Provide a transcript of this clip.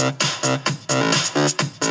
Uh, uh, uh, uh, uh.